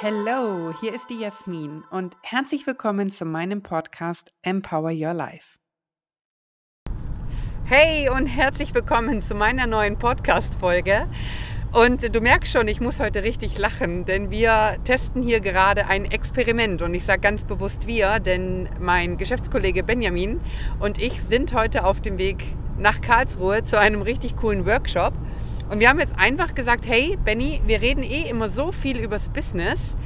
Hallo, hier ist die Jasmin und herzlich willkommen zu meinem Podcast Empower Your Life. Hey und herzlich willkommen zu meiner neuen Podcast-Folge. Und du merkst schon, ich muss heute richtig lachen, denn wir testen hier gerade ein Experiment. Und ich sage ganz bewusst wir, denn mein Geschäftskollege Benjamin und ich sind heute auf dem Weg nach Karlsruhe zu einem richtig coolen Workshop. Und wir haben jetzt einfach gesagt, hey Benny, wir reden eh immer so viel übers Business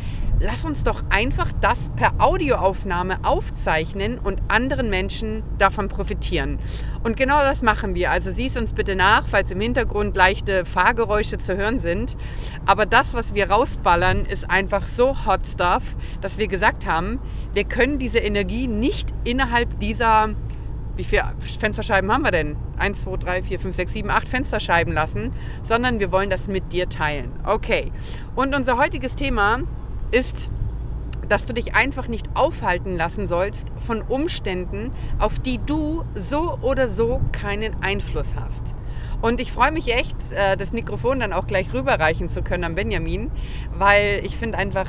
lass uns doch einfach das per Audioaufnahme aufzeichnen und anderen Menschen davon profitieren. Und genau das machen wir. Also sieh es uns bitte nach, falls im Hintergrund leichte Fahrgeräusche zu hören sind. Aber das, was wir rausballern, ist einfach so Hot Stuff, dass wir gesagt haben, wir können diese Energie nicht innerhalb dieser wie viele Fensterscheiben haben wir denn? 1, 2, 3, 4, 5, 6, 7, 8 Fensterscheiben lassen, sondern wir wollen das mit dir teilen. Okay. Und unser heutiges Thema ist, dass du dich einfach nicht aufhalten lassen sollst von Umständen, auf die du so oder so keinen Einfluss hast. Und ich freue mich echt, äh, das Mikrofon dann auch gleich rüberreichen zu können an Benjamin, weil ich finde einfach,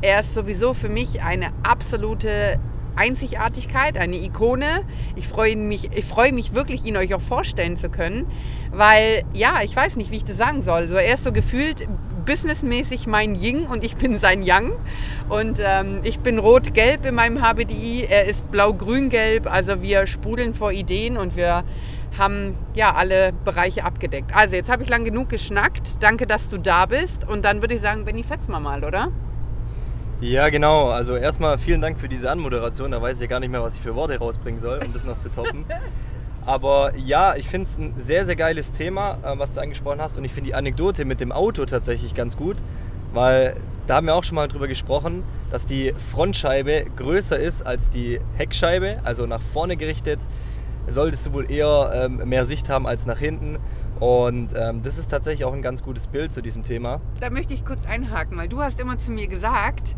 er ist sowieso für mich eine absolute Einzigartigkeit, eine Ikone. Ich freue mich, ich freue mich wirklich, ihn euch auch vorstellen zu können, weil ja, ich weiß nicht, wie ich das sagen soll. So, er ist so gefühlt businessmäßig mein Ying und ich bin sein Yang. Und ähm, ich bin rot-gelb in meinem HBDI, er ist blau-grün-gelb. Also wir sprudeln vor Ideen und wir haben ja alle Bereiche abgedeckt. Also jetzt habe ich lang genug geschnackt. Danke, dass du da bist. Und dann würde ich sagen, Benny, fetz mal mal, oder? Ja, genau. Also erstmal vielen Dank für diese Anmoderation. Da weiß ich ja gar nicht mehr, was ich für Worte rausbringen soll, um das noch zu toppen. Aber ja, ich finde es ein sehr, sehr geiles Thema, äh, was du angesprochen hast. Und ich finde die Anekdote mit dem Auto tatsächlich ganz gut, weil da haben wir auch schon mal drüber gesprochen, dass die Frontscheibe größer ist als die Heckscheibe, also nach vorne gerichtet. Solltest du wohl eher ähm, mehr Sicht haben als nach hinten. Und ähm, das ist tatsächlich auch ein ganz gutes Bild zu diesem Thema. Da möchte ich kurz einhaken, weil du hast immer zu mir gesagt,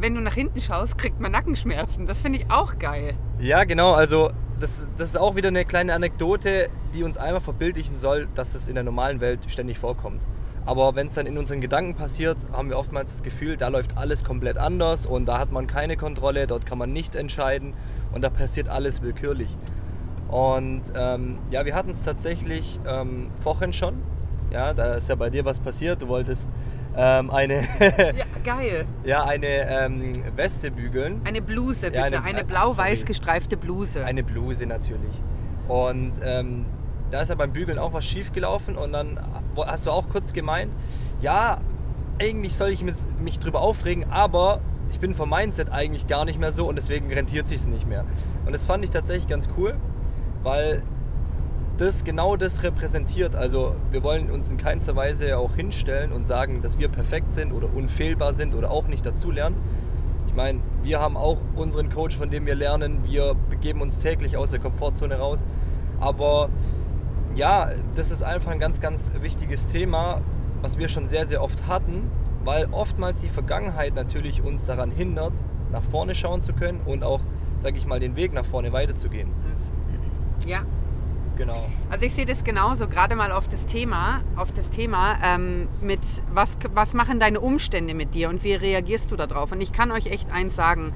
wenn du nach hinten schaust, kriegt man Nackenschmerzen. Das finde ich auch geil. Ja, genau. Also das, das ist auch wieder eine kleine Anekdote, die uns einmal verbildlichen soll, dass das in der normalen Welt ständig vorkommt. Aber wenn es dann in unseren Gedanken passiert, haben wir oftmals das Gefühl, da läuft alles komplett anders und da hat man keine Kontrolle, dort kann man nicht entscheiden und da passiert alles willkürlich. Und ähm, ja, wir hatten es tatsächlich ähm, vorhin schon. Ja, da ist ja bei dir was passiert. Du wolltest ähm, eine, ja, geil. ja, eine ähm, Weste bügeln. Eine Bluse, bitte. Ja, eine, eine blau-weiß gestreifte Bluse. Eine Bluse natürlich. Und ähm, da ist ja beim Bügeln auch was schief gelaufen und dann hast du auch kurz gemeint, ja, eigentlich soll ich mich drüber aufregen, aber ich bin vom Mindset eigentlich gar nicht mehr so und deswegen rentiert sich nicht mehr. Und das fand ich tatsächlich ganz cool, weil das genau das repräsentiert. Also wir wollen uns in keinster Weise auch hinstellen und sagen, dass wir perfekt sind oder unfehlbar sind oder auch nicht dazulernen. Ich meine, wir haben auch unseren Coach, von dem wir lernen. Wir begeben uns täglich aus der Komfortzone raus. Aber ja, das ist einfach ein ganz, ganz wichtiges Thema, was wir schon sehr, sehr oft hatten, weil oftmals die Vergangenheit natürlich uns daran hindert, nach vorne schauen zu können und auch, sage ich mal, den Weg nach vorne weiterzugehen. Ja, Genau. Also ich sehe das genauso, gerade mal auf das Thema, auf das Thema ähm, mit was, was machen deine Umstände mit dir und wie reagierst du darauf? Und ich kann euch echt eins sagen,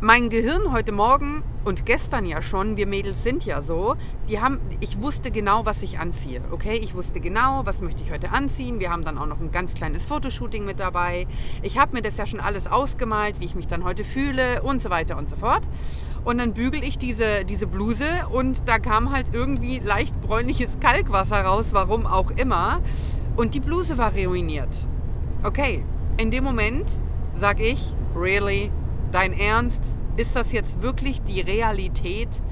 mein Gehirn heute Morgen und gestern ja schon, wir Mädels sind ja so, die haben, ich wusste genau, was ich anziehe. Okay, ich wusste genau, was möchte ich heute anziehen. Wir haben dann auch noch ein ganz kleines Fotoshooting mit dabei. Ich habe mir das ja schon alles ausgemalt, wie ich mich dann heute fühle und so weiter und so fort. Und dann bügel ich diese, diese Bluse und da kam halt irgendwie leicht bräunliches Kalkwasser raus, warum auch immer. Und die Bluse war ruiniert. Okay, in dem Moment sag ich, really, dein Ernst? Ist das jetzt wirklich die Realität?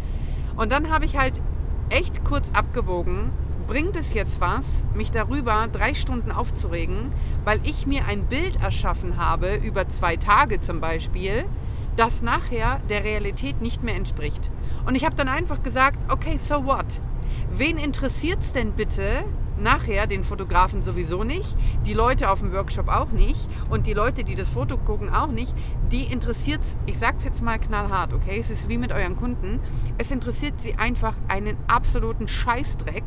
Und dann habe ich halt echt kurz abgewogen, bringt es jetzt was, mich darüber drei Stunden aufzuregen, weil ich mir ein Bild erschaffen habe, über zwei Tage zum Beispiel, das nachher der Realität nicht mehr entspricht. Und ich habe dann einfach gesagt, okay, so what? Wen interessiert es denn bitte, nachher den Fotografen sowieso nicht, die Leute auf dem Workshop auch nicht und die Leute, die das Foto gucken, auch nicht. Die interessiert, ich sag's jetzt mal knallhart, okay? Es ist wie mit euren Kunden. Es interessiert sie einfach einen absoluten Scheißdreck,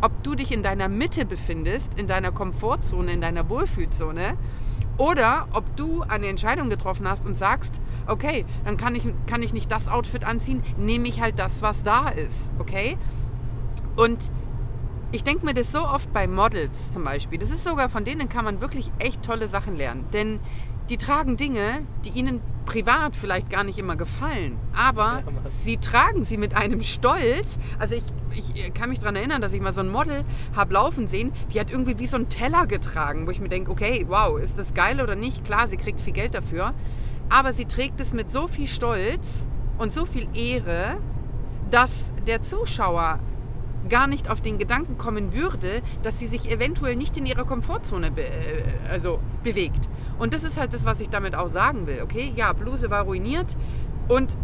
ob du dich in deiner Mitte befindest, in deiner Komfortzone, in deiner Wohlfühlzone oder ob du eine Entscheidung getroffen hast und sagst, okay, dann kann ich, kann ich nicht das Outfit anziehen, nehme ich halt das, was da ist, okay? Und ich denke mir das so oft bei Models zum Beispiel. Das ist sogar, von denen kann man wirklich echt tolle Sachen lernen. Denn die tragen Dinge, die ihnen privat vielleicht gar nicht immer gefallen. Aber ja, sie tragen sie mit einem Stolz. Also ich, ich kann mich daran erinnern, dass ich mal so ein Model habe laufen sehen, die hat irgendwie wie so einen Teller getragen, wo ich mir denke, okay, wow, ist das geil oder nicht? Klar, sie kriegt viel Geld dafür. Aber sie trägt es mit so viel Stolz und so viel Ehre, dass der Zuschauer gar nicht auf den Gedanken kommen würde, dass sie sich eventuell nicht in ihrer Komfortzone be äh, also bewegt. Und das ist halt das, was ich damit auch sagen will. Okay, ja, Bluse war ruiniert und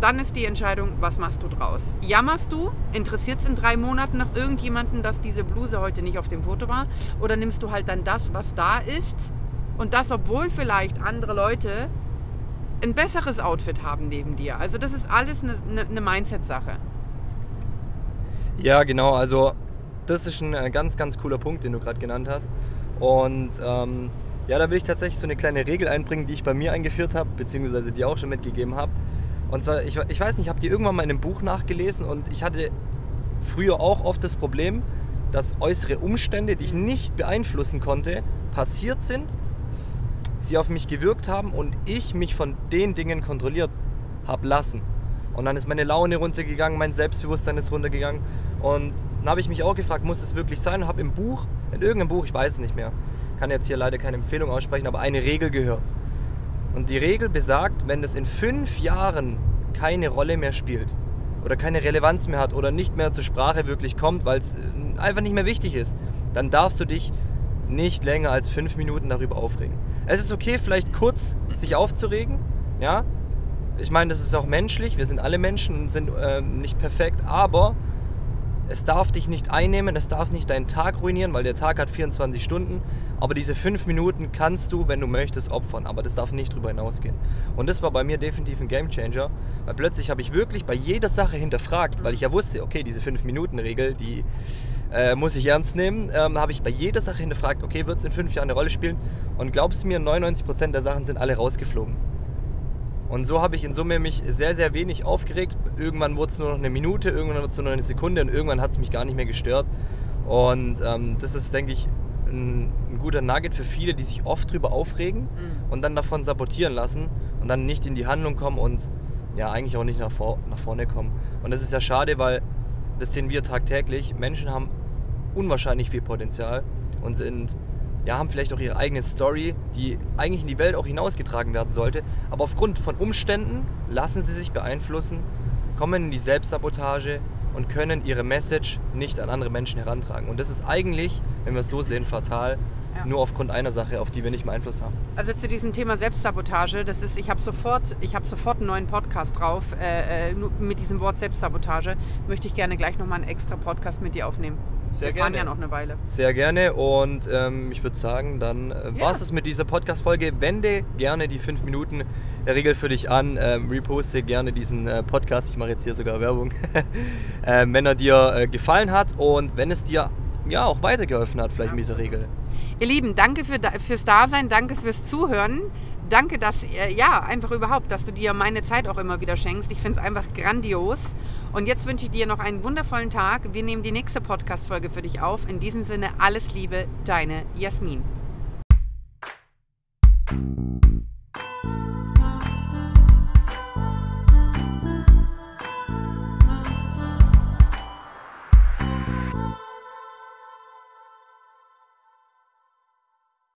dann ist die Entscheidung, was machst du draus? Jammerst du? Interessiert es in drei Monaten noch irgendjemanden, dass diese Bluse heute nicht auf dem Foto war? Oder nimmst du halt dann das, was da ist? Und das, obwohl vielleicht andere Leute ein besseres Outfit haben neben dir. Also das ist alles eine, eine, eine Mindset-Sache. Ja, genau. Also das ist ein äh, ganz, ganz cooler Punkt, den du gerade genannt hast. Und ähm, ja, da will ich tatsächlich so eine kleine Regel einbringen, die ich bei mir eingeführt habe, beziehungsweise die auch schon mitgegeben habe. Und zwar, ich, ich weiß nicht, habt ihr irgendwann mal in einem Buch nachgelesen und ich hatte früher auch oft das Problem, dass äußere Umstände, die ich nicht beeinflussen konnte, passiert sind, sie auf mich gewirkt haben und ich mich von den Dingen kontrolliert habe lassen. Und dann ist meine Laune runtergegangen, mein Selbstbewusstsein ist runtergegangen. Und dann habe ich mich auch gefragt, muss es wirklich sein? Und habe im Buch, in irgendeinem Buch, ich weiß es nicht mehr, kann jetzt hier leider keine Empfehlung aussprechen, aber eine Regel gehört. Und die Regel besagt, wenn es in fünf Jahren keine Rolle mehr spielt oder keine Relevanz mehr hat oder nicht mehr zur Sprache wirklich kommt, weil es äh, einfach nicht mehr wichtig ist, dann darfst du dich nicht länger als fünf Minuten darüber aufregen. Es ist okay, vielleicht kurz sich aufzuregen, ja, ich meine, das ist auch menschlich, wir sind alle Menschen und sind äh, nicht perfekt, aber es darf dich nicht einnehmen, es darf nicht deinen Tag ruinieren, weil der Tag hat 24 Stunden. Aber diese fünf Minuten kannst du, wenn du möchtest, opfern. Aber das darf nicht drüber hinausgehen. Und das war bei mir definitiv ein Gamechanger, weil plötzlich habe ich wirklich bei jeder Sache hinterfragt, weil ich ja wusste, okay, diese fünf Minuten Regel, die äh, muss ich ernst nehmen. Ähm, habe ich bei jeder Sache hinterfragt, okay, wird es in fünf Jahren eine Rolle spielen? Und glaubst du mir, 99% der Sachen sind alle rausgeflogen. Und so habe ich in Summe mich sehr, sehr wenig aufgeregt. Irgendwann wurde es nur noch eine Minute, irgendwann wurde es nur noch eine Sekunde und irgendwann hat es mich gar nicht mehr gestört. Und ähm, das ist, denke ich, ein, ein, guter Nugget für viele, die sich oft drüber aufregen mhm. und dann davon sabotieren lassen und dann nicht in die Handlung kommen und ja, eigentlich auch nicht nach, vor, nach vorne kommen. Und das ist ja schade, weil das sehen wir tagtäglich. Menschen haben unwahrscheinlich viel Potenzial und sind ja, haben vielleicht auch ihre eigene Story, die eigentlich in die Welt auch hinausgetragen werden sollte. Aber aufgrund von Umständen lassen sie sich beeinflussen, kommen in die Selbstsabotage und können ihre Message nicht an andere Menschen herantragen. Und das ist eigentlich, wenn wir es so sehen, fatal. Ja. Nur aufgrund einer Sache, auf die wir nicht mehr Einfluss haben. Also zu diesem Thema Selbstsabotage, das ist, ich habe sofort, ich habe sofort einen neuen Podcast drauf. Äh, äh mit diesem Wort Selbstsabotage möchte ich gerne gleich nochmal einen extra Podcast mit dir aufnehmen. Sehr Wir gerne. fahren ja noch eine Weile. Sehr gerne und ähm, ich würde sagen, dann äh, ja. war es mit dieser Podcast-Folge. Wende gerne die 5 Minuten Regel für dich an. Ähm, reposte gerne diesen äh, Podcast. Ich mache jetzt hier sogar Werbung. ähm, wenn er dir äh, gefallen hat und wenn es dir ja auch weitergeholfen hat, vielleicht ja. mit dieser Regel. Ihr Lieben, danke für, fürs Dasein, danke fürs Zuhören danke, dass, äh, ja, einfach überhaupt, dass du dir meine Zeit auch immer wieder schenkst. Ich finde es einfach grandios. Und jetzt wünsche ich dir noch einen wundervollen Tag. Wir nehmen die nächste Podcast-Folge für dich auf. In diesem Sinne, alles Liebe, deine Jasmin.